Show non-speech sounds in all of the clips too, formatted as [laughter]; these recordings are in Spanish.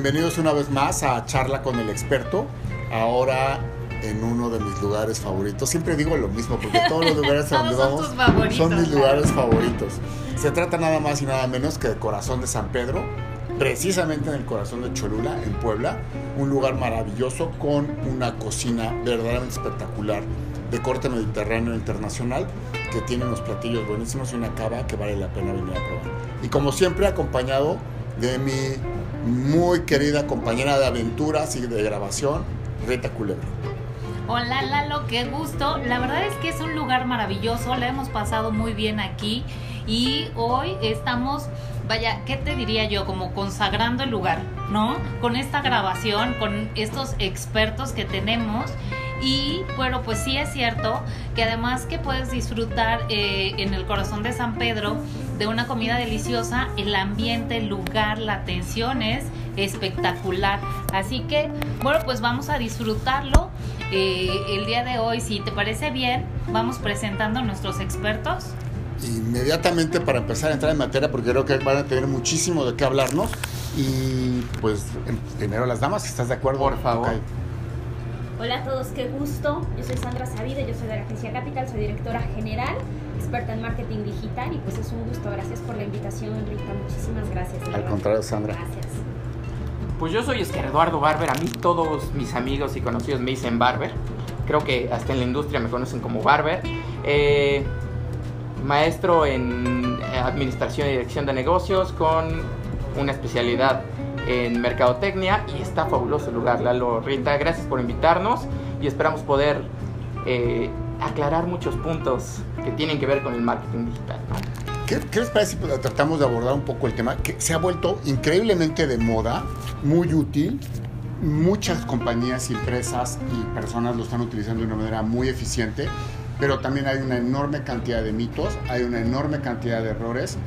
Bienvenidos una vez más a Charla con el experto. Ahora en uno de mis lugares favoritos. Siempre digo lo mismo porque todos los lugares [laughs] a donde son vamos son mis lugares favoritos. Se trata nada más y nada menos que del corazón de San Pedro, precisamente en el corazón de Cholula, en Puebla. Un lugar maravilloso con una cocina verdaderamente espectacular de corte mediterráneo internacional que tiene unos platillos buenísimos y una cava que vale la pena venir a probar. Y como siempre acompañado de mi muy querida compañera de aventuras y de grabación, Rita Culebro. Hola Lalo, qué gusto. La verdad es que es un lugar maravilloso, la hemos pasado muy bien aquí y hoy estamos, vaya, ¿qué te diría yo? Como consagrando el lugar, ¿no? Con esta grabación, con estos expertos que tenemos. Y bueno, pues sí es cierto que además que puedes disfrutar eh, en el corazón de San Pedro de una comida deliciosa, el ambiente, el lugar, la atención es espectacular. Así que bueno, pues vamos a disfrutarlo. Eh, el día de hoy, si te parece bien, vamos presentando a nuestros expertos. Inmediatamente para empezar a entrar en materia, porque creo que van a tener muchísimo de qué hablarnos. Y pues primero las damas, ¿estás de acuerdo? Por favor. Hola a todos, qué gusto. Yo soy Sandra Savide, yo soy de la agencia Capital, soy directora general, experta en marketing digital y pues es un gusto. Gracias por la invitación, Rita. Muchísimas gracias. Al contrario, Sandra. Gracias. Pues yo soy Oscar Eduardo Barber, a mí todos mis amigos y conocidos me dicen Barber. Creo que hasta en la industria me conocen como Barber. Eh, maestro en eh, Administración y Dirección de Negocios con una especialidad en Mercadotecnia y está fabuloso el lugar, Lalo Rita. Gracias por invitarnos y esperamos poder eh, aclarar muchos puntos que tienen que ver con el marketing digital. ¿no? ¿Qué, qué les parece si tratamos de abordar un poco el tema? Que se ha vuelto increíblemente de moda, muy útil. Muchas compañías, empresas y personas lo están utilizando de una manera muy eficiente, pero también hay una enorme cantidad de mitos, hay una enorme cantidad de errores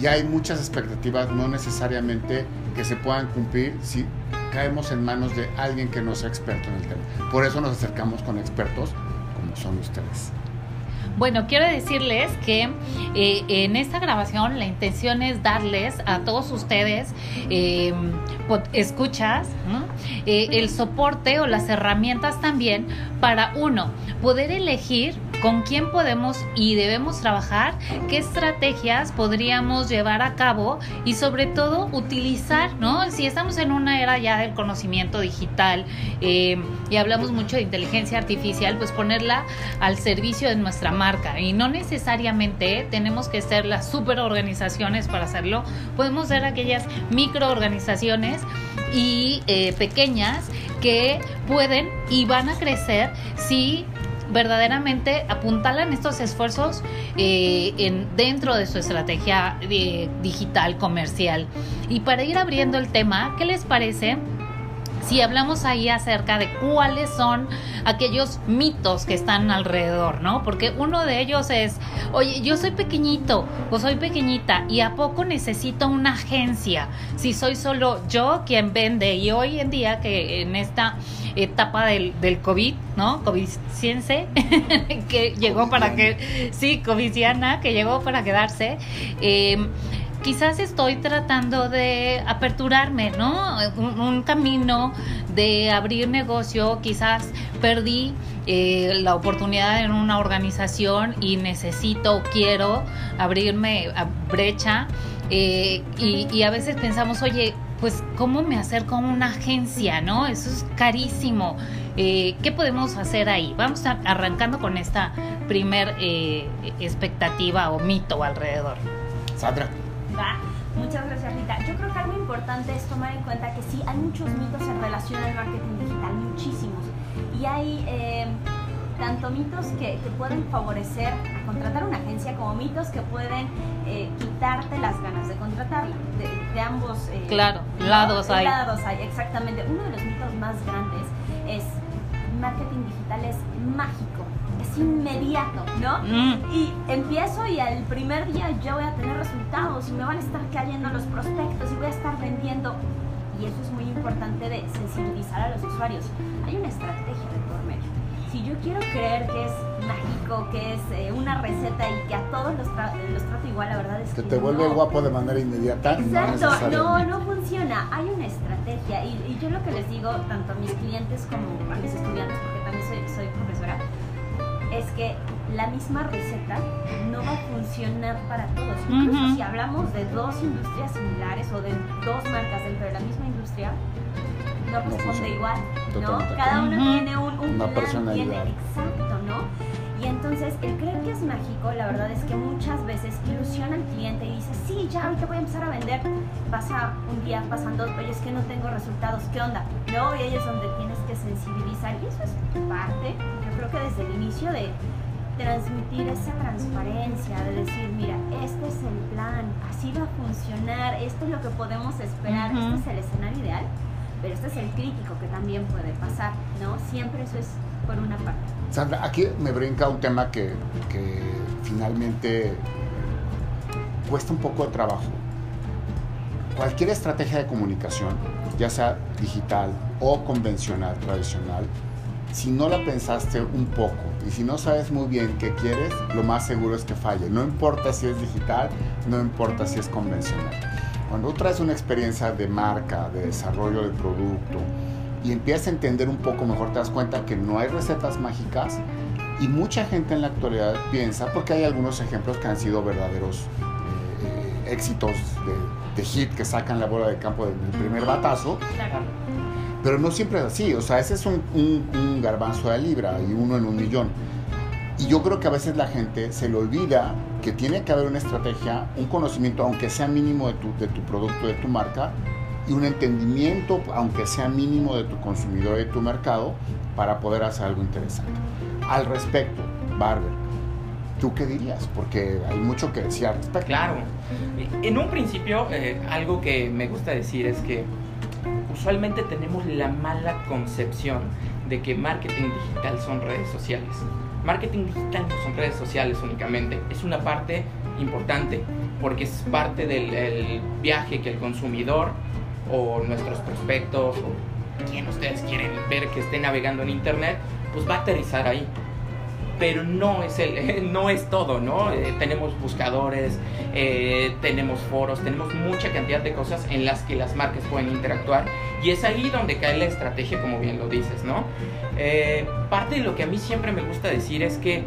y hay muchas expectativas no necesariamente que se puedan cumplir si caemos en manos de alguien que no sea experto en el tema. Por eso nos acercamos con expertos son ustedes. Bueno, quiero decirles que eh, en esta grabación la intención es darles a todos ustedes eh, escuchas. Eh, el soporte o las herramientas también para uno poder elegir con quién podemos y debemos trabajar, qué estrategias podríamos llevar a cabo y sobre todo utilizar, ¿no? Si estamos en una era ya del conocimiento digital eh, y hablamos mucho de inteligencia artificial, pues ponerla al servicio de nuestra marca y no necesariamente tenemos que ser las super organizaciones para hacerlo, podemos ser aquellas microorganizaciones y eh, pequeñas que pueden y van a crecer si verdaderamente apuntalan estos esfuerzos eh, en, dentro de su estrategia eh, digital comercial. Y para ir abriendo el tema, ¿qué les parece? Si hablamos ahí acerca de cuáles son aquellos mitos que están alrededor, ¿no? Porque uno de ellos es, oye, yo soy pequeñito o soy pequeñita y a poco necesito una agencia si soy solo yo quien vende y hoy en día que en esta etapa del, del COVID, ¿no? Covidciense, [laughs] que llegó para que, sí, covidiana, que llegó para quedarse. Eh, quizás estoy tratando de aperturarme, ¿no? Un, camino de abrir negocio, quizás perdí eh, la oportunidad en una organización y necesito, quiero abrirme brecha. eh, y, a veces pensamos, oye, pues cómo me acerco a una agencia, ¿no? Eso es carísimo. Eh, ¿Qué podemos hacer ahí? Vamos arrancando con esta primer eh, expectativa o mito alrededor. Sandra. Va. Muchas gracias, Rita. Yo creo que algo importante es tomar en cuenta que sí, hay muchos mitos en relación al marketing digital, muchísimos. Y hay eh, tanto mitos que, que pueden favorecer a contratar una agencia como mitos que pueden eh, quitarte las ganas de contratarla. De, de ambos eh, lados hay. Lados hay, exactamente. Uno de los mitos más grandes es marketing digital es mágico, es inmediato, ¿no? Mm. Y empiezo y al primer día ya voy a tener resultados y me van a estar cayendo los prospectos y voy a estar vendiendo. Y eso es muy importante de sensibilizar a los usuarios. Hay una estrategia de por medio. si yo quiero creer que es mágico, que es eh, una receta y que a todos los, tra los trato igual, la verdad es que que te vuelve no. guapo de manera inmediata. Exacto, no, no funciona. Hay una estrategia y, y yo lo que les digo tanto a mis clientes como a mis estudiantes, porque es que la misma receta no va a funcionar para todos. Incluso si hablamos de dos industrias similares o de dos marcas dentro de la misma industria, no responde funciona. igual, ¿no? Totalmente. Cada uno tiene un, un Una plan, personalidad. tiene exacto, ¿no? Y entonces el creer que es mágico, la verdad es que muchas veces ilusiona al cliente y dice, sí, ya ahorita voy a empezar a vender. Pasa un día, pasan dos, oye, es que no tengo resultados, ¿qué onda? No, y ahí es donde tienes que sensibilizar y eso es parte, yo creo que desde el inicio de transmitir esa transparencia, de decir, mira, este es el plan, así va a funcionar, esto es lo que podemos esperar, este es el escenario ideal, pero este es el crítico que también puede pasar, ¿no? Siempre eso es por una parte. Sandra, aquí me brinca un tema que, que finalmente cuesta un poco de trabajo. Cualquier estrategia de comunicación, ya sea digital o convencional, tradicional, si no la pensaste un poco y si no sabes muy bien qué quieres, lo más seguro es que falle. No importa si es digital, no importa si es convencional. Cuando tú traes una experiencia de marca, de desarrollo de producto y empiezas a entender un poco mejor, te das cuenta que no hay recetas mágicas y mucha gente en la actualidad piensa, porque hay algunos ejemplos que han sido verdaderos éxitos de, de hit que sacan la bola de campo del primer batazo, pero no siempre es así, o sea, ese es un, un- un garbanzo de libra y uno en un millón. Y yo creo que a veces la gente se le olvida que tiene que haber una estrategia, un conocimiento, aunque sea mínimo de tu, de tu producto, de tu marca, y un entendimiento, aunque sea mínimo, de tu consumidor y de tu mercado, para poder hacer algo interesante. Al respecto, Barber, ¿tú qué dirías? Porque hay mucho que decir respecto. Claro. En un principio, eh, algo que me gusta decir es que usualmente tenemos la mala concepción de que marketing digital son redes sociales. Marketing digital no son redes sociales únicamente, es una parte importante porque es parte del el viaje que el consumidor o nuestros prospectos o quien ustedes quieren ver que esté navegando en internet, pues va a aterrizar ahí pero no es el [laughs] no es todo no Eh, tenemos buscadores eh, tenemos foros tenemos mucha cantidad de cosas en las que las marcas pueden interactuar. Y es ahí donde cae la estrategia como bien lo dices no Eh, parte de lo que a mí siempre me gusta decir es que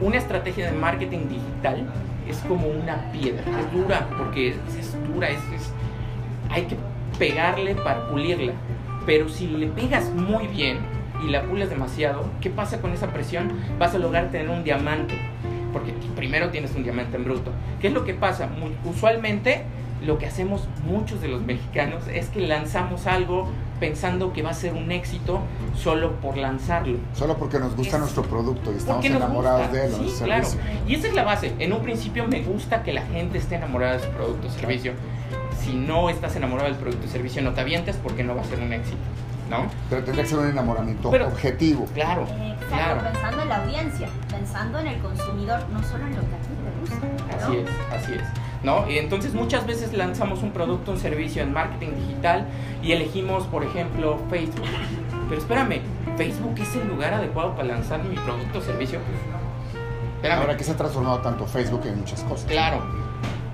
una estrategia de marketing digital es como una piedra es dura porque es, es dura es, es- hay que pegarle para pulirla pero si le pegas muy bien y la pules demasiado, ¿qué pasa con esa presión? Vas a lograr tener un diamante, porque primero tienes un diamante en bruto. ¿Qué es lo que pasa? Mu- usualmente lo que hacemos muchos de los mexicanos es que lanzamos algo pensando que va a ser un éxito solo por lanzarlo. Solo porque nos gusta Es- nuestro producto y estamos enamorados gusta. de él, Sí, claro. Y esa es la base. En un principio me gusta que la gente esté enamorada de su producto o servicio. Si no estás enamorado del producto o servicio, no te avientes porque no va a ser un éxito. ¿No? Pero tendría que ser un enamoramiento Pero- objetivo. Claro, Exacto, claro. pensando en la audiencia, pensando en el consumidor, no solo en lo que a ti te gusta. ¿no? Así es, así es. ¿No? Y entonces muchas veces lanzamos un producto, un servicio en marketing digital y elegimos, por ejemplo, Facebook. Pero espérame, ¿Facebook es el lugar adecuado para lanzar mi producto o servicio? Espérame. Ahora que se ha transformado tanto Facebook en muchas cosas. Claro,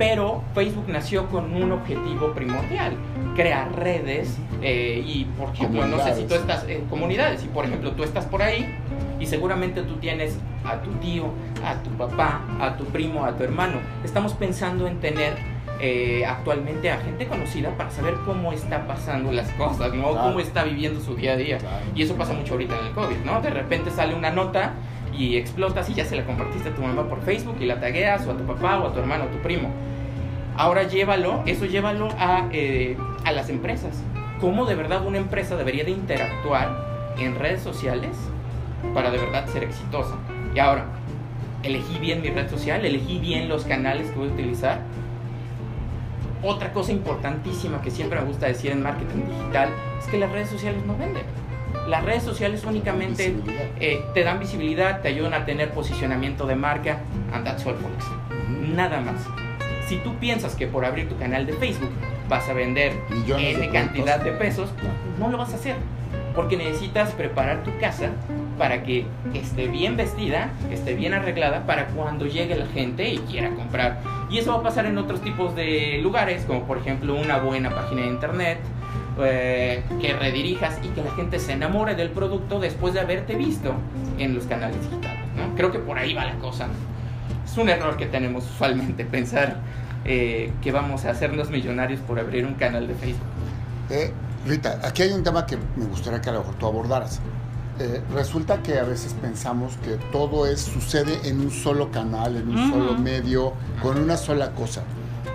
pero Facebook nació con un objetivo primordial, crear redes eh, y, por ejemplo, no sé si tú estás en comunidades y, por ejemplo, tú estás por ahí y seguramente tú tienes a tu tío, a tu papá, a tu primo, a tu hermano. Estamos pensando en tener eh, actualmente a gente conocida para saber cómo está pasando las cosas, ¿no? Claro. Cómo está viviendo su día a día. Claro. Y eso pasa mucho ahorita en el COVID, ¿no? De repente sale una nota y explotas y ya se la compartiste a tu mamá por Facebook y la tagueas o a tu papá o a tu hermano o tu primo. Ahora llévalo, eso llévalo a, eh, a las empresas. ¿Cómo de verdad una empresa debería de interactuar en redes sociales para de verdad ser exitosa? Y ahora, elegí bien mi red social, elegí bien los canales que voy a utilizar. Otra cosa importantísima que siempre me gusta decir en marketing digital es que las redes sociales no venden. Las redes sociales únicamente eh, te dan visibilidad, te ayudan a tener posicionamiento de marca, and that's all, folks. Nada más. Si tú piensas que por abrir tu canal de Facebook vas a vender Millones de cantidad de pesos, Claro. no lo vas a hacer. Porque necesitas preparar tu casa para que esté bien vestida, que esté bien arreglada para cuando llegue la gente y quiera comprar. Y eso va a pasar en otros tipos de lugares, como por ejemplo una buena página de internet, eh, que redirijas y que la gente se enamore del producto después de haberte visto en los canales digitales. ¿no? Creo que por ahí va la cosa. Es un error que tenemos usualmente pensar eh, que vamos a hacernos millonarios por abrir un canal de Facebook. Eh, Rita, aquí hay un tema que me gustaría que a lo mejor tú abordaras. Eh, resulta que a veces pensamos que todo es, sucede en un solo canal, en un solo medio, con una sola cosa.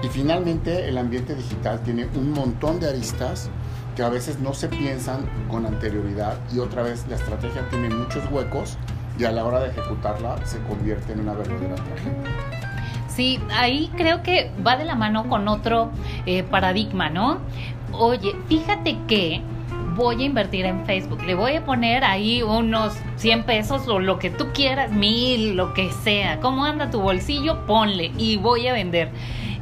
Y finalmente el ambiente digital tiene un montón de aristas que a veces no se piensan con anterioridad y otra vez la estrategia tiene muchos huecos y a la hora de ejecutarla se convierte en una verdadera tragedia. Sí, ahí creo que va de la mano con otro eh, paradigma, ¿no? Oye, fíjate que voy a invertir en Facebook. Le voy a poner ahí unos 100 pesos o lo que tú quieras, mil, lo que sea. ¿Cómo anda tu bolsillo? Ponle y voy a vender.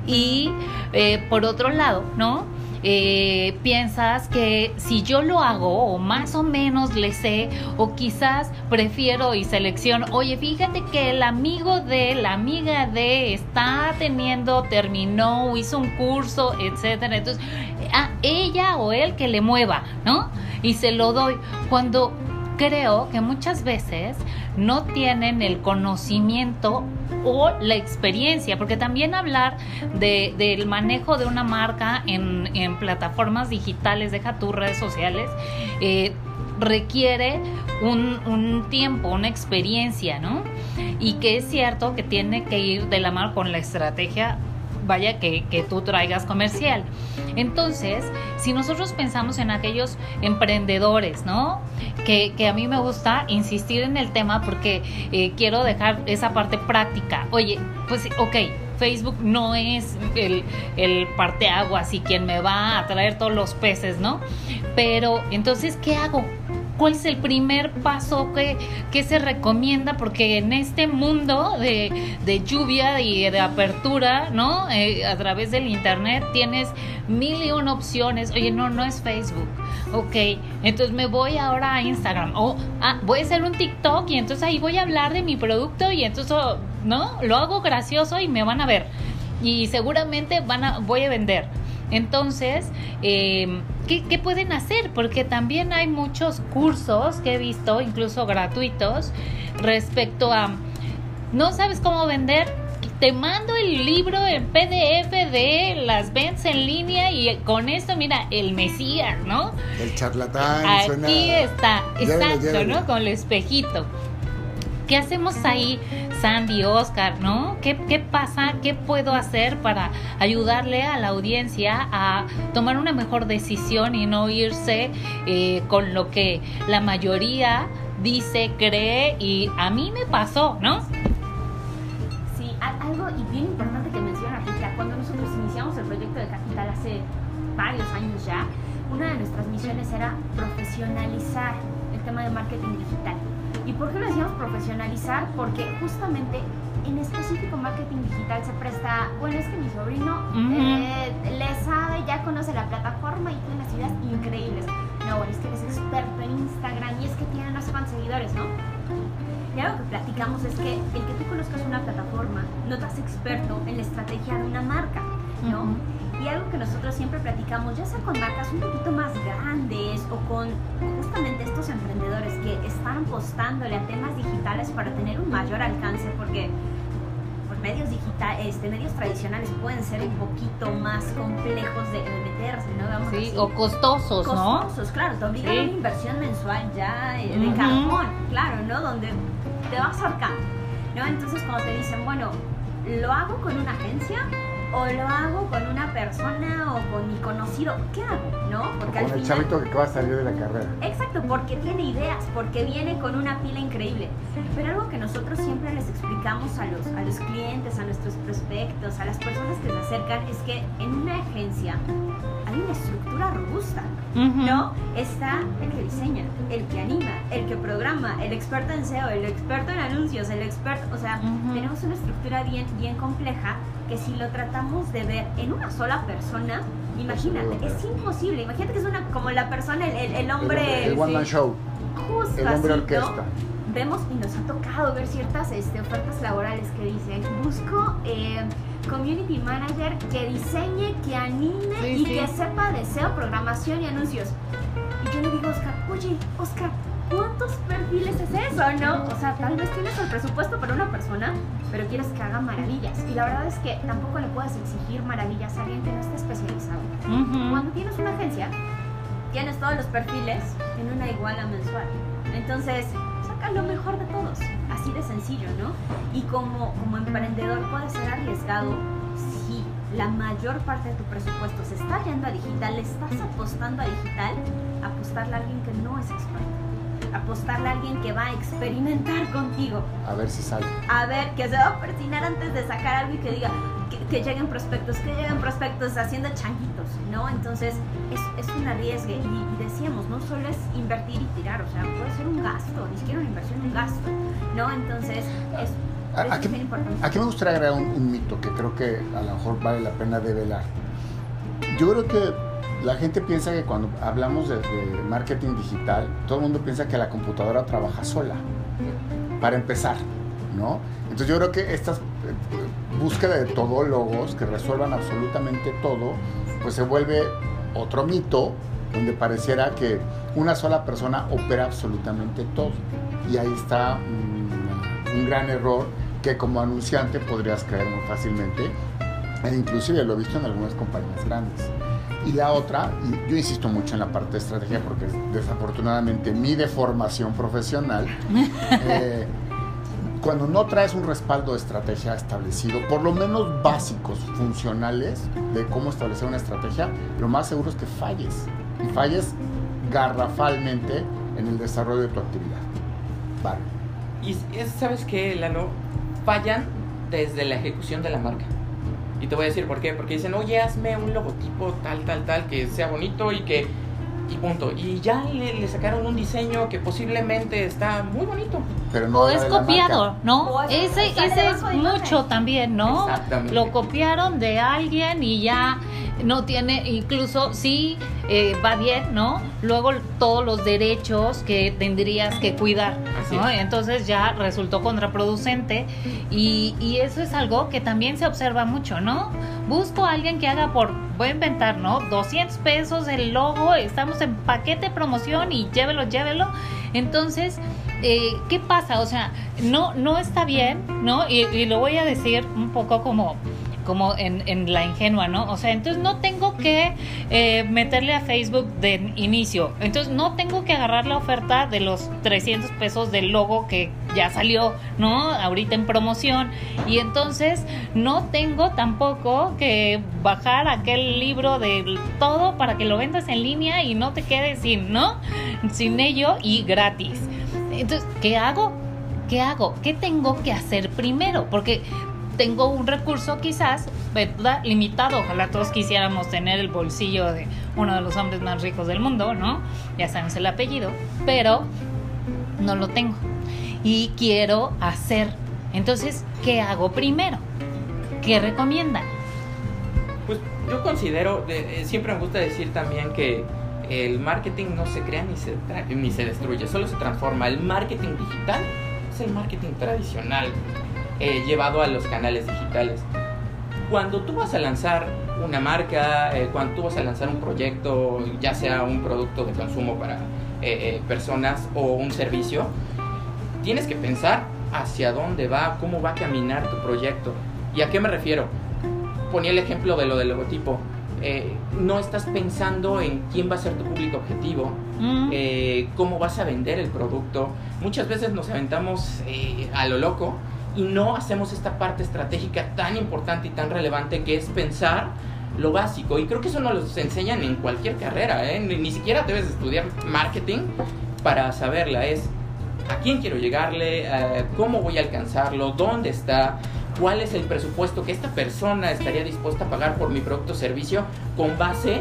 Y eh, por otro lado, ¿no? Eh, piensas que si yo lo hago o más o menos le sé o quizás prefiero y selecciono, oye, fíjate que el amigo de la amiga de está teniendo, terminó, hizo un curso, etcétera. Entonces, a ella o él que le mueva, ¿no? Y se lo doy. Cuando creo que muchas veces no tienen el conocimiento o la experiencia, porque también hablar de, del manejo de una marca en, en, plataformas digitales, deja tus redes sociales, eh, requiere un, un, tiempo, una experiencia, ¿no? Y que es cierto que tiene que ir de la mano con la estrategia vaya que, que, tú traigas comercial. Entonces, si nosotros pensamos en aquellos emprendedores, ¿no? Que, que a mí me gusta insistir en el tema porque eh, quiero dejar esa parte práctica. Oye, pues ok, Facebook no es el, el parteaguas y quien me va a traer todos los peces, ¿no? Pero entonces, ¿qué hago? ¿Cuál es el primer paso que, que se recomienda? Porque en este mundo de, de lluvia y de apertura, ¿no? Eh, a través del internet tienes mil y una opciones. Oye, no, no es Facebook. Ok, entonces me voy ahora a Instagram. O ah, voy a hacer un TikTok y entonces ahí voy a hablar de mi producto y entonces, ¿no? Lo hago gracioso y me van a ver. Y seguramente van a, voy a vender. Entonces, eh, ¿qué, ¿qué, pueden hacer? Porque también hay muchos cursos que he visto, incluso gratuitos, respecto a, ¿no sabes cómo vender? Te mando el libro en PDF de las ventas en línea y con esto, mira, el Mesías, ¿no? El charlatán. Aquí suena... está, exacto. ¿no? Con el espejito. ¿Qué hacemos ahí, Sandy, Oscar, no? ¿Qué, ¿Qué pasa? ¿Qué puedo hacer para ayudarle a la audiencia a tomar una mejor decisión y no irse eh, con lo que la mayoría dice, cree y a mí me pasó, ¿no? Sí, algo y bien importante que menciona Rita, cuando nosotros iniciamos el proyecto de Capital hace varios años ya, una de nuestras misiones era profesionalizar el tema de marketing digital. ¿Y por qué lo decíamos profesionalizar? Porque justamente en específico marketing digital se presta, bueno, es que mi sobrino uh -huh. eh, le sabe, ya conoce la plataforma y tiene unas ideas increíbles. No, bueno, es que eres experto en Instagram y es que tiene unos cuantos seguidores, ¿no? Y algo que platicamos es que el que tú conozcas una plataforma no te hace experto en la estrategia de una marca, ¿no? Uh -huh. Y algo que nosotros siempre platicamos, ya sea con marcas un poquito más grandes o con justamente estos emprendedores que están apostándole a temas digitales para tener un mayor alcance, porque pues, medios digitales, este, medios tradicionales pueden ser un poquito más complejos de, de meterse, ¿no? Vamos sí, así. o costosos, ¿no? Costosos, claro, te obligan sí. a una inversión mensual ya eh, de uh -huh. carbón, claro, ¿no? Donde te vas ahorcando, ¿no? Entonces cuando te dicen, bueno, ¿lo hago con una agencia? O lo hago con una persona o con mi conocido, ¿qué hago? ¿No? Porque con al el final... chavito que acaba de salir de la carrera. Exacto, porque tiene ideas, porque viene con una pila increíble. Pero algo que nosotros siempre les explicamos a los, a los clientes, a nuestros prospectos, a las personas que se acercan, es que en una agencia hay una estructura robusta, uh -huh. ¿no? Está el que diseña, el que anima, el que programa, el experto en SEO, el experto en anuncios, el experto, o sea, uh -huh. tenemos una estructura bien, bien compleja que si lo tratamos de ver en una sola persona, imagínate, es imposible. Imagínate que es una como la persona, el, el, el hombre. El, el, one man show. Justo el hombre así, orquesta. ¿no? vemos y nos ha tocado ver ciertas este, ofertas laborales que dicen, busco eh, community manager que diseñe, que anime Sí, y sí. que sepa de SEO, programación y anuncios. Y yo le digo a Oscar, oye, Oscar, ¿cuántos perfiles es eso, no? O sea, tal vez tienes el presupuesto para una persona, pero quieres que haga maravillas. Y la verdad es que tampoco le puedes exigir maravillas a alguien que no esté especializado. Cuando tienes una agencia, tienes todos los perfiles en una iguala mensual. Entonces, saca lo mejor de todos. Así de sencillo, ¿no? Y como, como emprendedor puede ser arriesgado si la mayor parte de tu presupuesto se está yendo a digital, le estás apostando a digital, apostarle a alguien que no es experto. Apostarle a alguien que va a experimentar contigo A ver si sale. a ver, que se va a persinar antes de sacar algo y que diga que, que lleguen prospectos, que lleguen prospectos haciendo changuitos, ¿no? Entonces es, es un arriesgue y, y decíamos, no solo es invertir y tirar, o sea, puede ser un gasto, ni siquiera una inversión, un gasto, ¿no? Entonces es, ¿A- eso a es qué- bien importante. Aquí me gustaría agregar un, un mito que creo que a lo mejor vale la pena develar. Yo creo que la gente piensa que cuando hablamos de, marketing digital, todo el mundo piensa que la computadora trabaja sola, para empezar, ¿no? Entonces yo creo que esta búsqueda de todólogos que resuelvan absolutamente todo, pues se vuelve otro mito donde pareciera que una sola persona opera absolutamente todo. Y ahí está mm, un gran error que como anunciante podrías creer muy fácilmente, e inclusive lo he visto en algunas compañías grandes. Y la otra, y yo insisto mucho en la parte de estrategia porque desafortunadamente mi deformación profesional, [laughs] eh, cuando no traes un respaldo de estrategia establecido, por lo menos básicos, funcionales, de cómo establecer una estrategia, lo más seguro es que falles. Y falles garrafalmente en el desarrollo de tu actividad. Vale. Y es- sabes qué, Lalo, fallan desde la ejecución de la marca. Y te voy a decir por qué, porque dicen, oye, hazme un logotipo tal, tal, tal, que sea bonito y que... Y punto. Y ya le, le sacaron un diseño que posiblemente está muy bonito. Pero no O es copiado, marca. ¿no? O es- Ese, ese es mucho también, ¿no? Exactamente. Lo copiaron de alguien y ya no tiene, incluso sí eh, va bien, ¿no? Luego todos los derechos que tendrías que cuidar. Entonces ya resultó contraproducente y, y eso es algo que también se observa mucho, ¿no? Busco a alguien que haga por, voy a inventar, ¿no? 200 pesos el logo, estamos en paquete promoción y llévelo, llévelo. Entonces, eh, ¿qué pasa? O sea, no, no está bien, ¿no? Y, y lo voy a decir un poco como como en, en la ingenua, ¿no? O sea, entonces no tengo que eh, meterle a Facebook de inicio. Entonces no tengo que agarrar la oferta de los 300 pesos del logo que ya salió, ¿no? Ahorita en promoción. Y entonces no tengo tampoco que bajar aquel libro de todo para que lo vendas en línea y no te quedes sin, ¿no? Sin ello y gratis. Entonces, ¿qué hago? ¿Qué hago? ¿Qué tengo que hacer primero? Porque tengo un recurso quizás. Limitado. Ojalá todos quisiéramos tener el bolsillo de uno de los hombres más ricos del mundo, ¿no? Ya sabemos el apellido, pero no lo tengo. Y quiero hacer. Entonces, ¿qué hago primero? ¿Qué recomiendan? Pues yo considero, de- eh, siempre me gusta decir también que el marketing no se crea ni se, ni se destruye, solo se transforma. El marketing digital es el marketing tradicional eh, llevado a los canales digitales. Cuando tú vas a lanzar una marca, eh, cuando tú vas a lanzar un proyecto, ya sea un producto de consumo para eh, eh, personas o un servicio, tienes que pensar hacia dónde va, cómo va a caminar tu proyecto. ¿Y a qué me refiero? Ponía el ejemplo de lo del logotipo. Eh, no estás pensando en quién va a ser tu público objetivo, Mm, eh, cómo vas a vender el producto. Muchas veces nos aventamos eh, a lo loco y no hacemos esta parte estratégica tan importante y tan relevante que es pensar lo básico. Y creo que eso nos lo enseñan en cualquier carrera. ¿eh? Ni, ni siquiera debes estudiar marketing para saberla. Es a quién quiero llegarle, Eh, cómo voy a alcanzarlo, dónde está, cuál es el presupuesto que esta persona estaría dispuesta a pagar por mi producto o servicio con base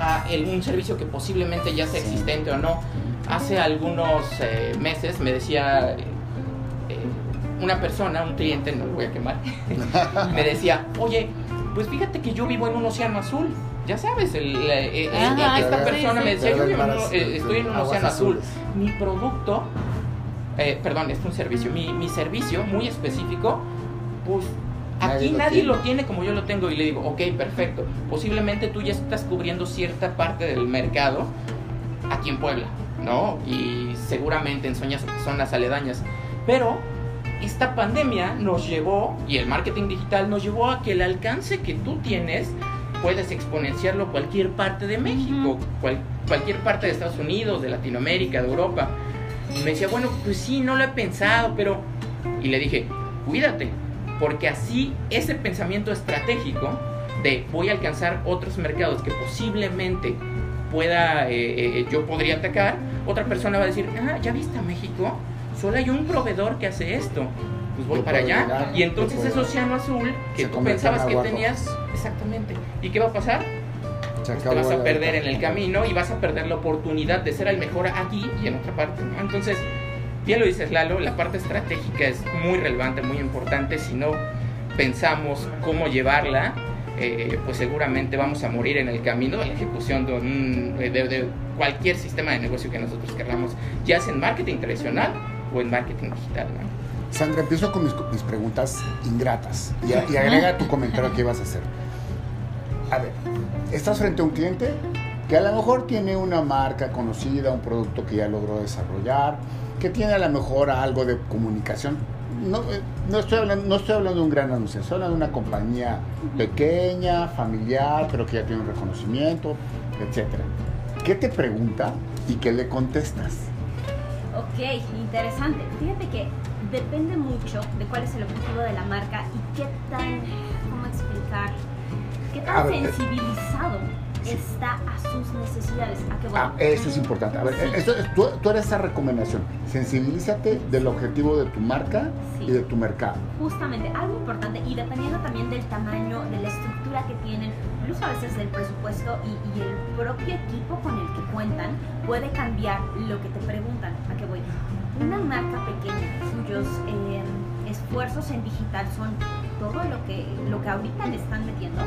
a un servicio que posiblemente ya sea existente o no. Hace algunos eh, meses me decía una persona, un cliente, no lo voy a quemar, [laughs] me decía, oye, pues fíjate que yo vivo en un océano azul. Ya sabes, el, eh, eh, Ajá, esta persona sí. me decía, yo vivo en un- maras- eh, estoy en un océano azul. azules. Mi producto eh, perdón, es un servicio, mi, mi servicio muy específico, pues Nadie aquí lo nadie tiene. lo tiene como yo lo tengo y le digo, ok, perfecto, posiblemente tú ya estás cubriendo cierta parte del mercado aquí en Puebla, ¿no? Y seguramente en zonas, zonas aledañas, pero esta pandemia nos llevó, y el marketing digital nos llevó a que el alcance que tú tienes puedes exponenciarlo a cualquier parte de México, cual- cualquier parte de Estados Unidos, de Latinoamérica, de Europa. Y me decía, bueno, pues sí, no lo he pensado, pero... Y le dije, cuídate, porque así ese pensamiento estratégico de voy a alcanzar otros mercados que posiblemente pueda, eh, eh, yo podría atacar, otra persona va a decir, ah, ¿ya viste a México? Solo hay un proveedor que hace esto. Pues voy para allá. llegar, y entonces ese océano azul que tú pensabas que tenías, exactamente. ¿Y qué va a pasar? Se te vas a perder en el camino y vas a perder la oportunidad de ser el mejor aquí y en otra parte. ¿no? Entonces, bien lo dices Lalo, la parte estratégica es muy relevante, muy importante. Si no pensamos cómo llevarla, eh, pues seguramente vamos a morir en el camino de la ejecución de, un- de- de cualquier sistema de negocio que nosotros queramos, ya sea en marketing tradicional o en marketing digital. ¿no? Sandra, empiezo con mis, mis preguntas ingratas y, y agrega tu comentario que ibas a hacer. A ver, estás frente a un cliente que a lo mejor tiene una marca conocida, un producto que ya logró desarrollar, que tiene a lo mejor algo de comunicación. No, eh, no, estoy, hablando, no estoy hablando de un gran anuncio, estoy hablando de una compañía pequeña, familiar, pero que ya tiene un reconocimiento, etc. ¿Qué te pregunta y qué le contestas? Ok, interesante. Fíjate que depende mucho de cuál es el objetivo de la marca y qué tan, ¿cómo explicar? ¿Qué tan eh, sensibilizado está a sus necesidades? ¿A qué? Ah, eso es importante. A ver, Sí. eso es- tú, tú eres esa recomendación. Sensibilízate del objetivo de tu marca Sí. y de tu mercado. Justamente, algo importante y dependiendo también del tamaño, de la estructura que tienen, incluso a veces del presupuesto y, y el propio equipo con el que cuentan, puede cambiar lo que te preguntan. ¿A qué voy? Una marca pequeña cuyos eh, esfuerzos en digital son todo lo que, lo que ahorita le están metiendo,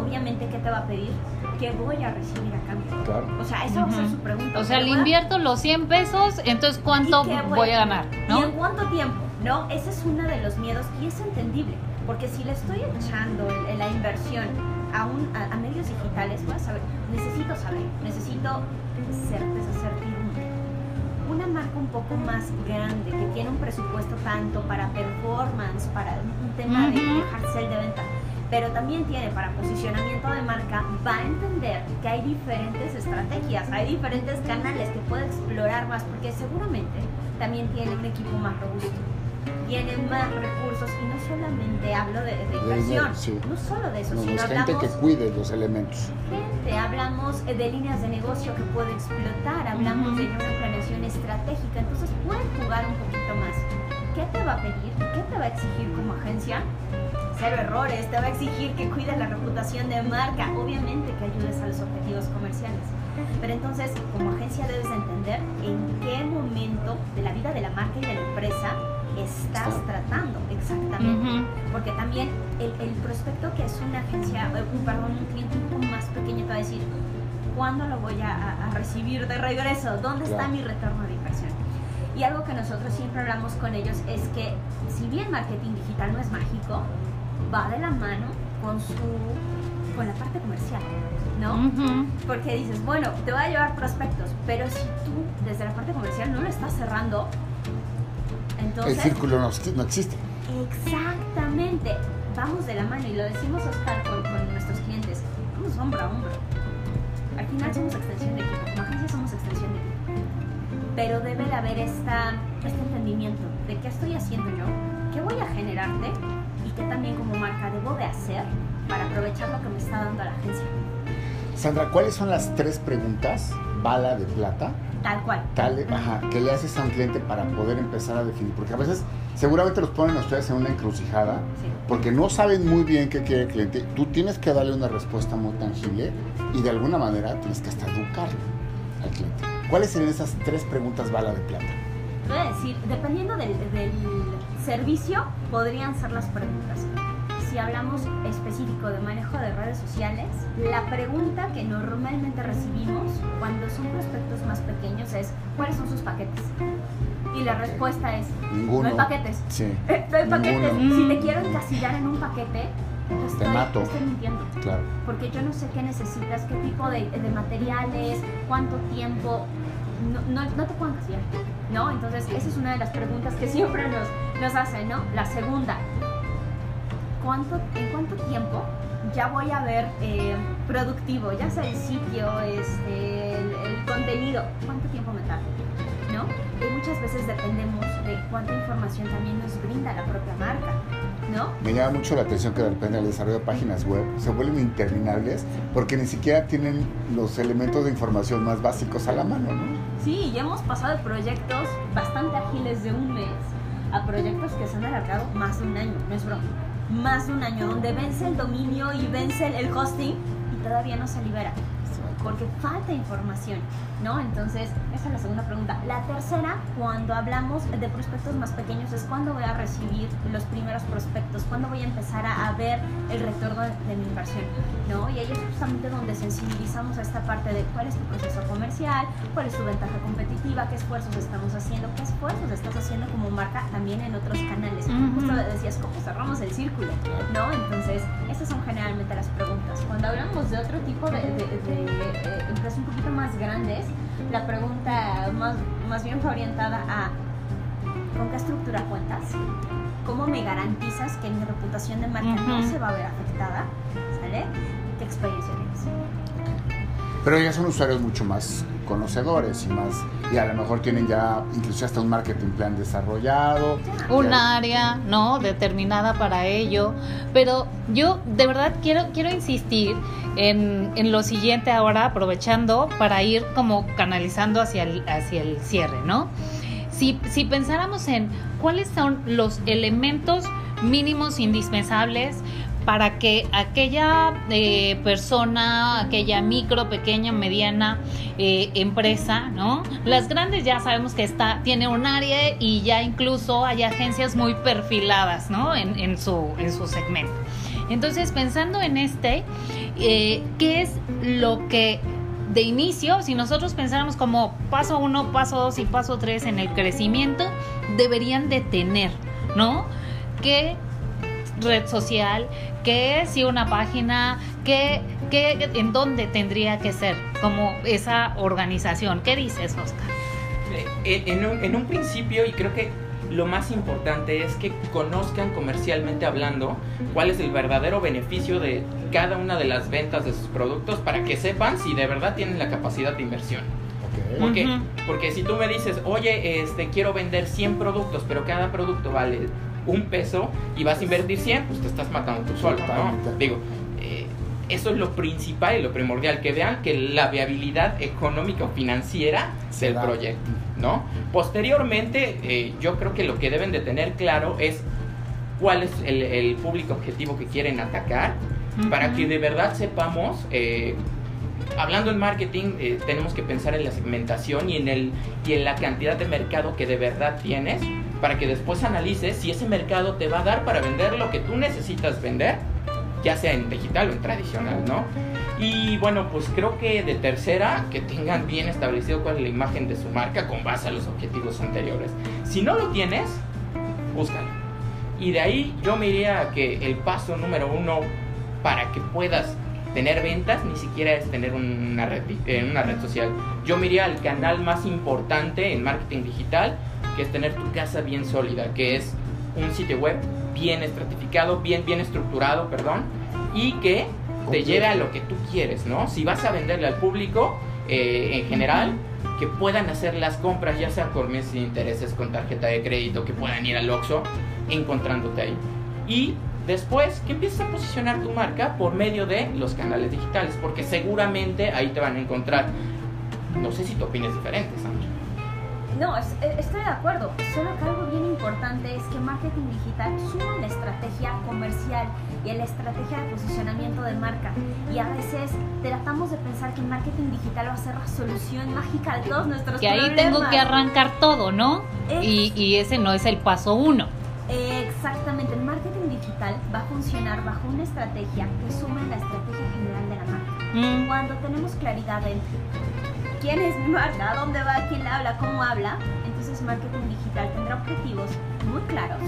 obviamente, ¿qué te va a pedir? ¿Qué voy a recibir a cambio? Claro. O sea, eso va a ser su pregunta. O sea, le invierto los 100 pesos, entonces ¿cuánto ¿Y qué voy a ganar? ¿Y ¿No? en cuánto tiempo? ¿No? Ese es uno de los miedos y es entendible. Porque si le estoy echando el- el- la inversión a, un, a, a medios digitales, saber, necesito saber, necesito certeza, certidumbre. Una marca un poco más grande, que tiene un presupuesto tanto para performance, para un tema de Ujú. dejarse el de venta, pero también tiene para posicionamiento de marca, va a entender que hay diferentes estrategias, hay diferentes canales que puede explorar más, porque seguramente también tiene un equipo más robusto, tiene más recursos y no solamente hablo de, de dinero, sí. no solo de eso, Nos sino gente hablamos que cuide los elementos. gente, hablamos eh, de líneas de negocio que puede explotar, hablamos Ujú. de una planeación estratégica, entonces puedes jugar un poquito más. ¿Qué te va a pedir? ¿Qué te va a exigir como agencia? Cero errores, te va a exigir que cuides la reputación de marca, obviamente que ayudes a los objetivos comerciales. Pero entonces, como agencia debes de entender en qué momento de la vida de la marca y de la empresa estás Está. tratando exactamente. Porque también el, el prospecto que es una agencia, eh, un, perdón, un cliente un poco más pequeño te va a decir, ¿cuándo lo voy a, recibir de regreso? ¿Dónde está mi retorno de inversión? Y algo que nosotros siempre hablamos con ellos es que si bien marketing digital no es mágico, va de la mano con su con la parte comercial, ¿no? Ujú. Porque dices, bueno, te va a llevar prospectos, pero si tú desde la parte comercial no lo estás cerrando, entonces El círculo no, no existe. Exactamente. Vamos de la mano y lo decimos Oscar con, con nuestros clientes. Vamos hombro a hombro. Al final somos extensión de equipo. Como agencia somos extensión de equipo. Pero debe de haber esta, este entendimiento de qué estoy haciendo yo, qué voy a generarte y qué también como marca debo de hacer para aprovechar lo que me está dando la agencia. Sandra, ¿cuáles son las tres preguntas, bala de plata, Tal cual. tal, ajá, que le haces a un cliente para poder empezar a definir? Porque a veces seguramente los ponen a ustedes en una encrucijada Sí. porque no saben muy bien qué quiere el cliente. Tú tienes que darle una respuesta muy tangible y de alguna manera tienes que hasta educarlo al cliente. ¿Cuáles serían esas tres preguntas bala de plata? Voy a decir, dependiendo del, del servicio, podrían ser las preguntas. Si hablamos específico de manejo de redes sociales, la pregunta que normalmente recibimos cuando son prospectos más pequeños es ¿cuáles son sus paquetes? Y la respuesta es, Ninguno. no hay paquetes. Sí. [laughs] No hay paquetes. Ninguno. Si te quiero encasillar en un paquete, te estoy, mato. te estoy mintiendo. Claro. Porque yo no sé qué necesitas, qué tipo de, de materiales, cuánto tiempo. No, no, no te puedo encasillar, ¿no? Entonces, esa es una de las preguntas que siempre nos, nos hacen, ¿no? La segunda, ¿cuánto, ¿en cuánto tiempo ya voy a ver eh, productivo, ya sea el sitio, este, el, el contenido? ¿Cuánto tiempo me tarda? ¿No? Y muchas veces dependemos de cuánta información también nos brinda la propia marca, ¿no? Me llama mucho la atención que de repente el desarrollo de páginas web se vuelven interminables porque ni siquiera tienen los elementos de información más básicos a la mano, ¿no? Sí, ya hemos pasado de proyectos bastante ágiles de un mes a proyectos que se han alargado más de un año, no es broma. Más de un año, donde vence el dominio y vence el- hosting y todavía no se libera. Porque falta información, ¿no? Entonces, esa es la segunda pregunta. La tercera, cuando hablamos de prospectos más pequeños, es cuando voy a recibir los primeros prospectos, cuando voy a empezar a, a ver el retorno de, de mi inversión, ¿no? Y ahí es justamente donde sensibilizamos a esta parte de cuál es tu proceso comercial, cuál es tu ventaja competitiva, qué esfuerzos estamos haciendo, qué esfuerzos estás haciendo como marca también en otros canales. Ujú. Justo decías, ¿cómo cerramos el círculo? ¿No? Entonces, esas son generalmente las preguntas. Cuando hablamos de otro tipo de, de- de, eh, empresas un poquito más grandes, la pregunta más, más bien fue orientada a ¿con qué estructura cuentas? ¿Cómo me garantizas que mi reputación de marca no Ujú. se va a ver afectada? ¿Sale? ¿Qué experiencia tienes? Pero ya son usuarios mucho más conocedores y más y a lo mejor tienen ya incluso hasta un marketing plan desarrollado. un Ya- área, ¿no? Determinada para ello. Pero yo de verdad quiero, quiero insistir en, en lo siguiente ahora, aprovechando para ir como canalizando hacia el, hacia el cierre, ¿no? Si, si pensáramos en cuáles son los elementos mínimos indispensables para que aquella eh, persona, aquella micro, pequeña, mediana eh, empresa, ¿no? Las grandes ya sabemos que está, tiene un área y ya incluso hay agencias muy perfiladas, ¿no? En, en su, en su segmento. Entonces, pensando en este, eh, ¿qué es lo que de inicio, si nosotros pensáramos como paso uno, paso dos y paso tres en el crecimiento, deberían de tener, ¿no? ¿Qué red social? ¿Qué si una página? ¿Qué, qué, ¿En dónde tendría que ser como esa organización? ¿Qué dices, Oscar? Eh, En un, en un principio, y creo que lo más importante es que conozcan comercialmente hablando cuál es el verdadero beneficio de cada una de las ventas de sus productos para que sepan si de verdad tienen la capacidad de inversión. Ok. ¿Por qué? Ujú. Porque si tú me dices, oye, este, quiero vender 100 productos, pero cada producto vale un peso y vas a invertir 100, pues te estás matando tú solo, ¿no? Digo, eh, eso es lo principal y lo primordial, que vean que la viabilidad económica o financiera Se del da. proyecto, ¿no? Posteriormente, eh, yo creo que lo que deben de tener claro es cuál es el, el público objetivo que quieren atacar, para que de verdad sepamos, eh, hablando en marketing, eh, tenemos que pensar en la segmentación y en, el, y en la cantidad de mercado que de verdad tienes, para que después analices si ese mercado te va a dar para vender lo que tú necesitas vender, ya sea en digital o en tradicional, ¿no? Y bueno, pues creo que de tercera, que tengan bien establecido cuál es la imagen de su marca con base a los objetivos anteriores. Si no lo tienes, búscalo. Y de ahí yo me iría a que el paso número uno para que puedas tener ventas ni siquiera es tener una red, eh, una red social. Yo me iría al canal más importante en marketing digital, que es tener tu casa bien sólida, que es un sitio web bien estratificado, bien, bien estructurado, perdón, y que te lleve a lo que tú quieres, ¿no? Si vas a venderle al público eh, en general, que puedan hacer las compras, ya sea por meses de intereses con tarjeta de crédito, que puedan ir al Oxxo encontrándote ahí. Y después que empieces a posicionar tu marca por medio de los canales digitales, porque seguramente ahí te van a encontrar. No sé si tu opinión es diferente, Sandra. No, es- eh, estoy de acuerdo. Solo que algo bien importante es que marketing digital suma la estrategia comercial y a la estrategia de posicionamiento de marca. Y a veces tratamos de pensar que marketing digital va a ser la solución mágica de todos nuestros Que ahí problemas. tengo que arrancar todo, ¿no? Y, y ese no es el paso uno. Exactamente, el marketing digital va a funcionar bajo una estrategia que suma la estrategia general de la marca. Mm, Cuando tenemos claridad en quién es mi marca, a dónde va, quién la habla, cómo habla, entonces marketing digital tendrá objetivos muy claros,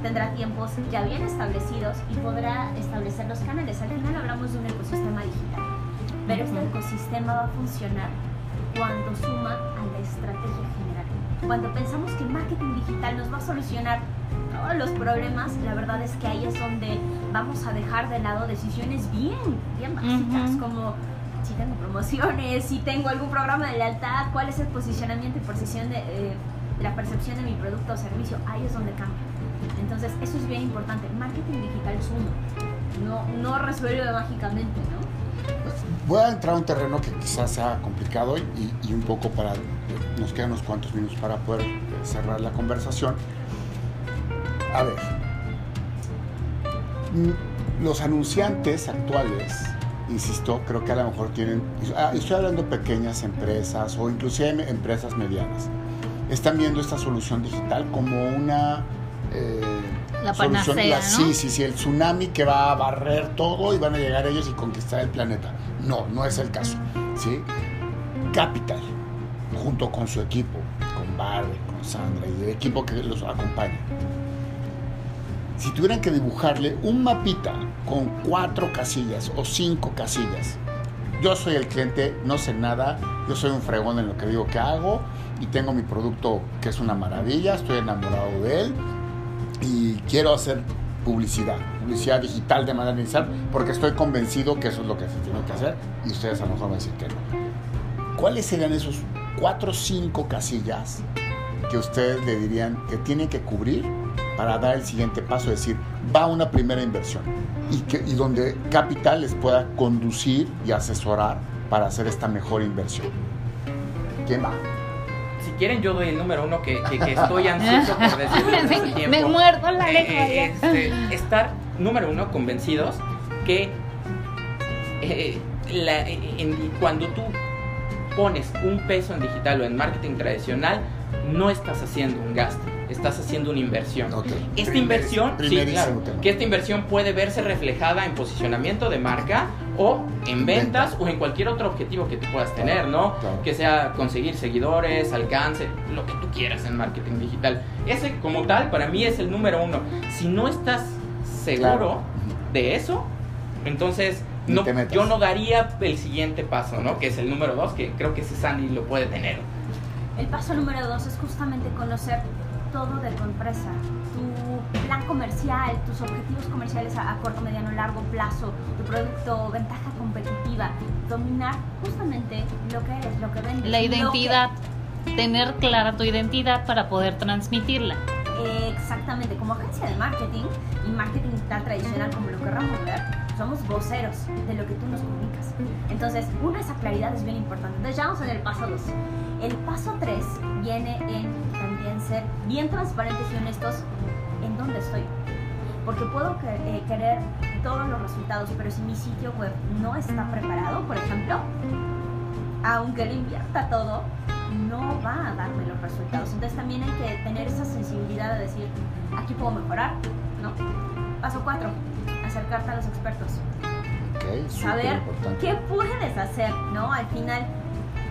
tendrá tiempos ya bien establecidos y podrá establecer los canales. Al final hablamos de un ecosistema digital, pero este ecosistema va a funcionar cuando suma a la estrategia general. Cuando pensamos que marketing digital nos va a solucionar todos los problemas, la verdad es que ahí es donde vamos a dejar de lado decisiones bien, bien básicas, como si tengo promociones, si tengo algún programa de lealtad, cuál es el posicionamiento y posición de eh, la percepción de mi producto o servicio. Ahí es donde cambia. Entonces, eso es bien importante. Marketing digital es uno. No, no resuelve mágicamente, ¿no? Voy a entrar a un terreno que quizás sea complicado y, y un poco para... Nos quedan unos cuantos minutos para poder cerrar la conversación. A ver, mm, los anunciantes actuales, insisto, creo que a lo mejor tienen, ah, estoy hablando de pequeñas empresas o inclusive empresas medianas, están viendo esta solución digital como una... Eh, la solución, panacea, ¿no? Sí, sí, sí, el tsunami que va a barrer todo y van a llegar ellos y conquistar el planeta. No, no es el caso. ¿sí? Capital, junto con su equipo, con Barry, con Sandra y el equipo que los acompaña si tuvieran que dibujarle un mapita con cuatro casillas o cinco casillas, yo soy el cliente, no sé nada, yo soy un fregón en lo que digo que hago y tengo mi producto que es una maravilla, estoy enamorado de él y quiero hacer publicidad, publicidad digital de manera inicial, porque estoy convencido que eso es lo que se tiene que hacer y ustedes a lo mejor van a decir que no. ¿Cuáles serían esos cuatro o cinco casillas que ustedes le dirían que tienen que cubrir para dar el siguiente paso, es decir, va una primera inversión y, que, y donde Capital les pueda conducir y asesorar para hacer esta mejor inversión. ¿Quién va? Si quieren, yo doy el número uno que, que, que estoy ansioso por [laughs] decirlo. me, me muerdo la lengua. Eh, este, estar, número uno, convencidos que eh, la, en, cuando tú pones un peso en digital o en marketing tradicional, no estás haciendo un gasto estás haciendo una inversión. Okay. Esta Primer, inversión, sí, claro, que esta inversión puede verse reflejada en posicionamiento de marca o en ventas Venta. o en cualquier otro objetivo que tú puedas tener, ¿no? Claro. Que sea conseguir seguidores, alcance, lo que tú quieras en marketing digital. Ese como tal para mí es el número uno. Si no estás seguro claro. de eso, entonces no, yo no daría el siguiente paso, ¿no? Que es el número dos, que creo que ese Sandy lo puede tener. El paso número dos es justamente conocer todo de tu empresa, tu plan comercial, tus objetivos comerciales a, a, corto, mediano, largo plazo, tu producto, ventaja competitiva, dominar justamente lo que eres, lo que vendes. La identidad, que... tener clara tu identidad para poder transmitirla. Exactamente, como agencia de marketing y marketing tal tradicional como lo querramos ver, somos voceros de lo que tú nos comunicas. Entonces, una, esa claridad es bien importante. Entonces, ya vamos en el paso 2. El paso 3 viene en también ser bien transparentes y honestos en dónde estoy. Porque puedo eh, querer todos los resultados, pero si mi sitio web no está preparado, por ejemplo, aunque le invierta todo, no va a darme los resultados. Entonces también hay que tener esa sensibilidad de decir, aquí puedo mejorar, ¿no? Paso 4, acercarte a los expertos. Okay, Saber importante. qué puedes hacer, ¿no? Al final,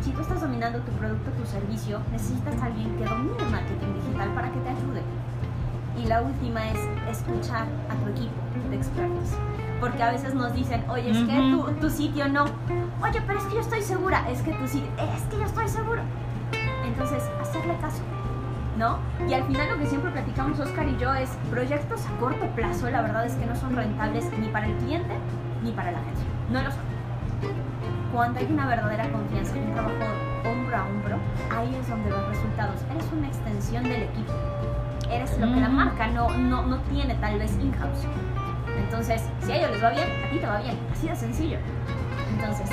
si tú estás dominando tu producto, tu servicio, necesitas a alguien que domine el marketing digital para que te ayude. Y la última es escuchar a tu equipo de expertos. Porque a veces nos dicen, oye, es uh -huh. que tu, tu, sitio no. Oye, pero es que yo estoy segura. Es que tu sitio, es que yo estoy seguro. Entonces, hacerle caso. ¿No? Y al final lo que siempre platicamos Oscar y yo es proyectos a corto plazo, la verdad es que no son rentables ni para el cliente ni para la agencia. No lo son cuando hay una verdadera confianza y un trabajo hombro a hombro, ahí es donde los resultados. Eres una extensión del equipo. Eres lo que la marca no, no, no tiene tal vez in-house. Entonces, si a ellos les va bien, a ti te va bien. Así de sencillo. Entonces...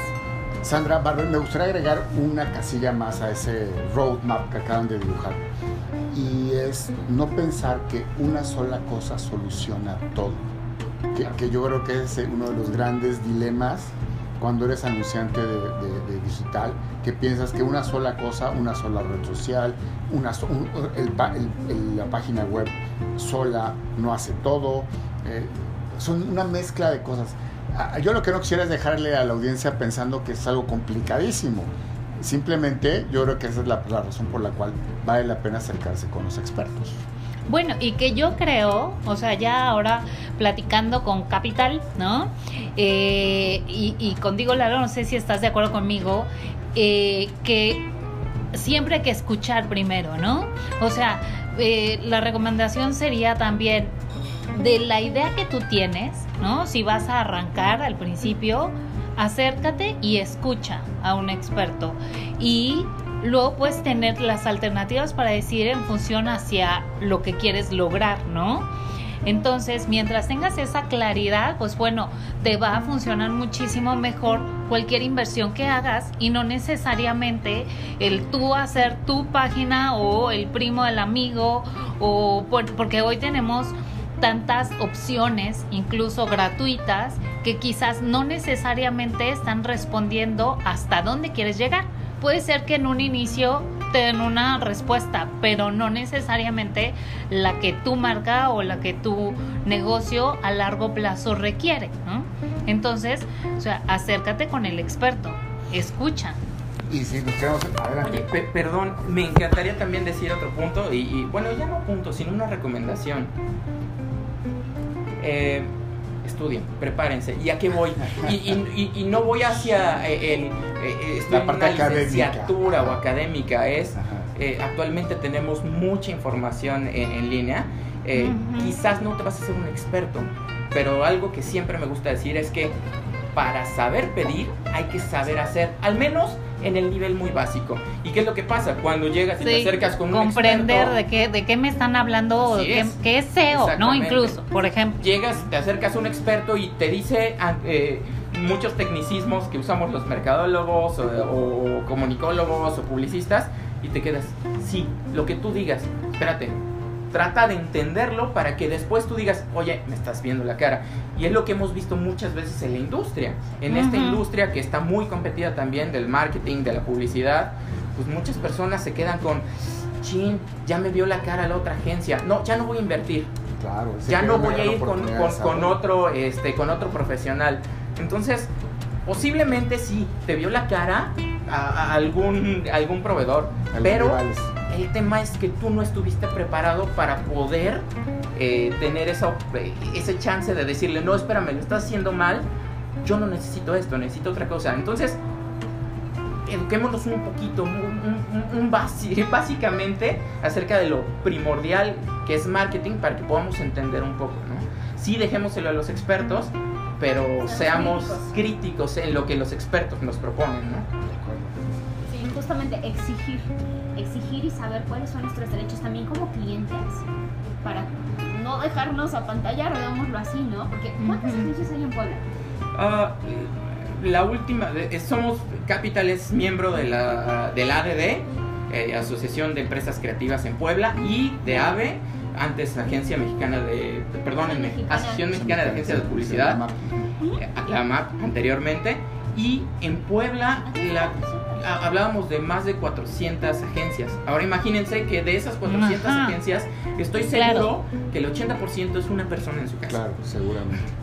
Sandra, Barber, me gustaría agregar una casilla más a ese roadmap que acaban de dibujar. Y es no pensar que una sola cosa soluciona todo. Que, que yo creo que es uno de los grandes dilemas cuando eres anunciante de, digital, que piensas que una sola cosa, una sola red social, una, un, el, el, el, la página web sola no hace todo. Eh, son una mezcla de cosas. Yo lo que no quisiera es dejarle a la audiencia pensando que es algo complicadísimo. Simplemente yo creo que esa es la, la razón por la cual vale la pena acercarse con los expertos. Bueno, y que yo creo, o sea, ya ahora platicando con Capital, ¿no? Eh, y, y contigo, Lalo, no sé si estás de acuerdo conmigo, eh, que siempre hay que escuchar primero, ¿no? O sea, eh, la recomendación sería también de la idea que tú tienes, ¿no? Si vas a arrancar al principio, acércate y escucha a un experto. Y luego puedes tener las alternativas para decir en función hacia lo que quieres lograr, ¿no? Entonces, mientras tengas esa claridad, pues bueno, te va a funcionar muchísimo mejor cualquier inversión que hagas y no necesariamente el tú hacer tu página o el primo del amigo o porque hoy tenemos tantas opciones, incluso gratuitas, que quizás no necesariamente están respondiendo hasta dónde quieres llegar. Puede ser que en un inicio te den una respuesta, pero no necesariamente la que tu marca o la que tu negocio a largo plazo requiere. ¿no? Entonces, o sea, acércate con el experto, escucha. Y si nos quedamos adelante. Oye, pe- perdón, me encantaría también decir otro punto, y, y, bueno, ya no punto, sino una recomendación. Eh, estudien, prepárense. ¿Y a qué voy? Y, y- y- y no voy hacia eh, el, eh, estoy La en parte una académica. licenciatura o académica, es eh, actualmente tenemos mucha información en, en línea. Eh. Quizás no te vas a ser un experto, pero algo que siempre me gusta decir es que para saber pedir hay que saber hacer, al menos en el nivel muy básico. ¿Y qué es lo que pasa? Cuando llegas y te acercas con un comprender experto, de qué, de qué me están hablando, qué, es. qué es SEO, ¿no? Incluso, por ejemplo. llegas, te acercas a un experto y te dice ah, eh, muchos tecnicismos que usamos los mercadólogos o, o comunicólogos o publicistas y te quedas, sí, lo que tú digas, espérate, trata de entenderlo para que después tú digas, oye, me estás viendo la cara. Y es lo que hemos visto muchas veces en la industria. En esta industria que está muy competida también del marketing, de la publicidad, pues muchas personas se quedan con, chin, ya me vio la cara la otra agencia, no, ya no voy a invertir Claro. ya no voy a ir con, con- otro este con otro profesional entonces posiblemente sí te vio la cara a, a algún algún proveedor pero rivales. el tema es que tú no estuviste preparado para poder eh, tener esa, eh, ese chance de decirle no espérame lo estás haciendo mal yo no necesito esto necesito otra cosa entonces eduquémonos un poquito, un, un- un- [laughs] básicamente acerca de lo primordial que es marketing para que podamos entender un poco, ¿no? Sí, dejémoselo a los expertos, pero Seamos seamos críticos. críticos en lo que los expertos nos proponen, ¿no? Justamente exigir, exigir y saber cuáles son nuestros derechos también como clientes para no dejarnos apantallar, digámoslo así, ¿no? Porque ¿cuántas Ujú. agencias hay en Puebla? Ah, la última, somos Capital es miembro de la del ADD, eh, Asociación de Empresas Creativas en Puebla, y de AVE, antes Agencia Mexicana de, perdónenme, Mexicana. Asociación Mexicana de Agencias de Publicidad, eh, la MAP anteriormente, y en Puebla la, hablábamos de más de 400 agencias. Ahora imagínense que de esas 400 Ajá. agencias, estoy seguro que el 80% es una persona en su casa. Claro, seguramente.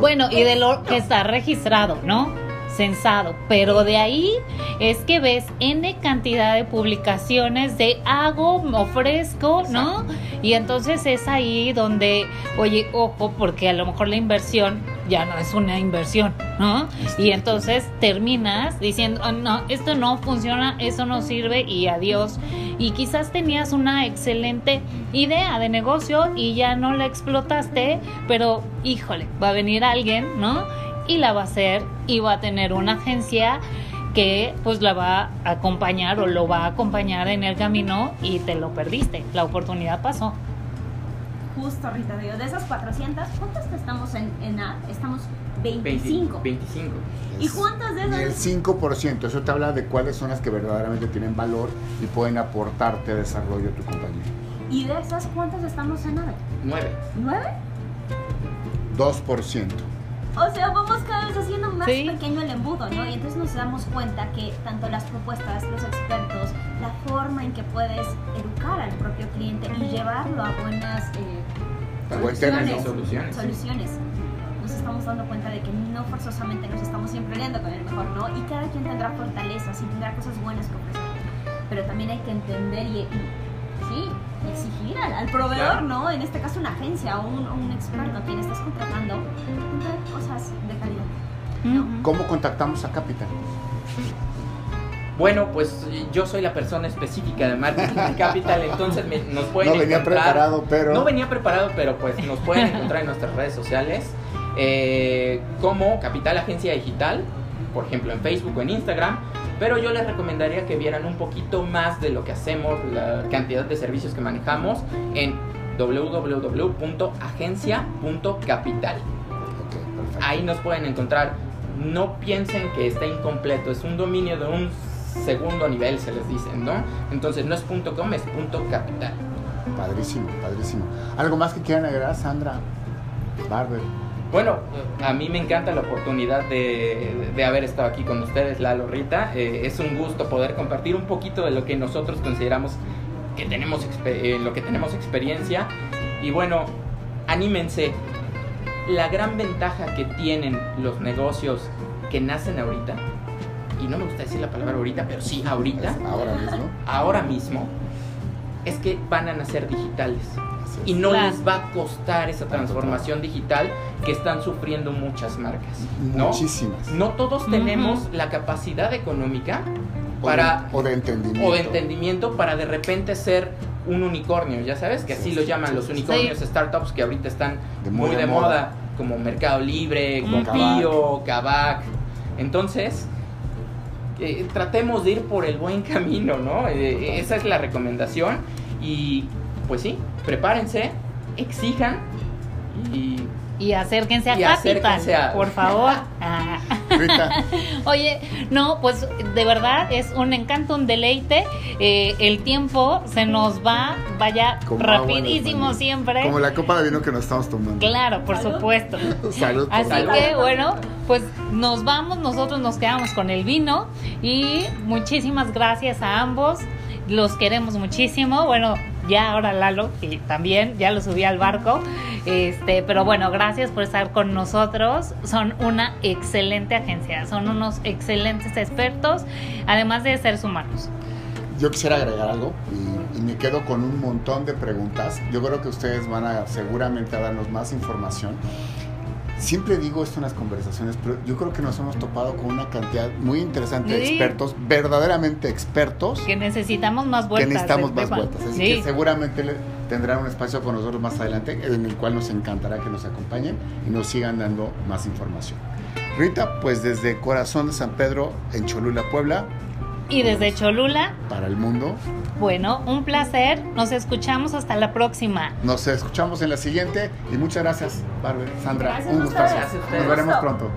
Bueno, y de lo que está registrado, ¿no? Censado. Pero de ahí es que ves N cantidad de publicaciones de hago, ofrezco, ¿no? Y entonces es ahí donde, oye, ojo, porque a lo mejor la inversión ya no es una inversión, ¿no? Y entonces terminas diciendo, "Ah, no, esto no funciona, eso no sirve y adiós. Y quizás tenías una excelente idea de negocio y ya no la explotaste, pero híjole, va a venir alguien, ¿no? Y la va a hacer y va a tener una agencia que pues la va a acompañar o lo va a acompañar en el camino y te lo perdiste. La oportunidad pasó. Justo, Rita, digo, de esas 400, ¿cuántas estamos en, en A? Estamos 20 25. 25. ¿Y cuántas de Y el esas? 5%, eso te habla de cuáles son las que verdaderamente tienen valor y pueden aportarte desarrollo a tu compañía. ¿Y de esas cuántas estamos en A? 9. ¿Nueve? 2%. O sea, vamos cada vez haciendo más Sí. pequeño el embudo, ¿no? Y entonces nos damos cuenta que tanto las propuestas, los expertos, la forma en que puedes educar al propio cliente y llevarlo a buenas eh, A buen soluciones. Soluciones, sí. soluciones, nos estamos dando cuenta de que no forzosamente nos estamos siempre peleando con el mejor, ¿no? Y cada quien tendrá fortalezas y tendrá cosas buenas que ofrecer. Pero también hay que entender y, y sí, exigir al, al proveedor, Claro. ¿no? En este caso una agencia o un, un experto a quien estás contratando, cosas de calidad. ¿Cómo contactamos a Capital? Bueno, pues yo soy la persona específica de marketing de Capital, entonces me- nos pueden No venía encontrar- preparado, pero... No venía preparado, pero pues nos pueden encontrar en nuestras redes sociales eh, como Capital Agencia Digital, por ejemplo en Facebook o en Instagram. Pero yo les recomendaría que vieran un poquito más de lo que hacemos, la cantidad de servicios que manejamos en www.agencia.capital. Ahí nos pueden encontrar. No piensen que está incompleto, es un dominio de un segundo nivel, se les dice, ¿no? Entonces no es .com, es .capital. Padrísimo, padrísimo. ¿Algo más que quieran agregar, Sandra? Barber. Bueno, a mí me encanta la oportunidad de, de haber estado aquí con ustedes, Lalo Rita. Eh, es un gusto poder compartir un poquito de lo que nosotros consideramos que tenemos, eh, lo que tenemos experiencia. Y bueno, anímense. La gran ventaja que tienen los negocios que nacen ahorita, y no me gusta decir la palabra ahorita, pero sí ahorita, Ahora mismo. ahora mismo, es que van a nacer digitales. Y no Claro. les va a costar esa transformación digital que están sufriendo muchas marcas. ¿no? Muchísimas. No todos tenemos la capacidad económica O para de, o de entendimiento. o de entendimiento para de repente ser un unicornio, ya sabes que así Sí, lo llaman sí, los sí. unicornios startups que ahorita están De muy, muy de de moda. moda. como Mercado Libre, Ujú. Compío, Kavak. Entonces, eh, tratemos de ir por el buen [laughs] camino, ¿no? Eh, esa es la recomendación y pues sí, prepárense, exijan y Y acérquense a Y Capital, acérquense a- por favor. [laughs] Ah. Rita, [laughs] Oye, no, pues de verdad es un encanto, un deleite. Eh, el tiempo se nos va, vaya Como rapidísimo siempre. como la copa de vino que nos estamos tomando. Claro, por Salud. supuesto. [laughs] Salud. Así que bueno, pues nos vamos, nosotros nos quedamos con el vino y muchísimas gracias a ambos. Los queremos muchísimo. Bueno, ya ahora Lalo, que también ya lo subí al barco. Este, pero bueno, gracias por estar con nosotros. Son una excelente agencia, son unos excelentes expertos, además de seres humanos. Yo quisiera agregar algo y, me quedo con un montón de preguntas. Yo creo que ustedes van a seguramente darnos más información. Siempre digo esto en las conversaciones, pero yo creo que nos hemos topado con una cantidad muy interesante de expertos, verdaderamente expertos, Que necesitamos más vueltas. que necesitamos más tema. vueltas. Así Sí. que seguramente tendrán un espacio con nosotros más adelante, en el cual nos encantará que nos acompañen y nos sigan dando más información. Rita, pues desde Corazón de San Pedro, en Cholula, Puebla, Y desde Cholula, para el mundo, bueno, un placer. Nos escuchamos hasta la próxima. Nos escuchamos en la siguiente y muchas gracias, Barbie, Sandra. Gracias un gustazo. Nos veremos Gusto. pronto.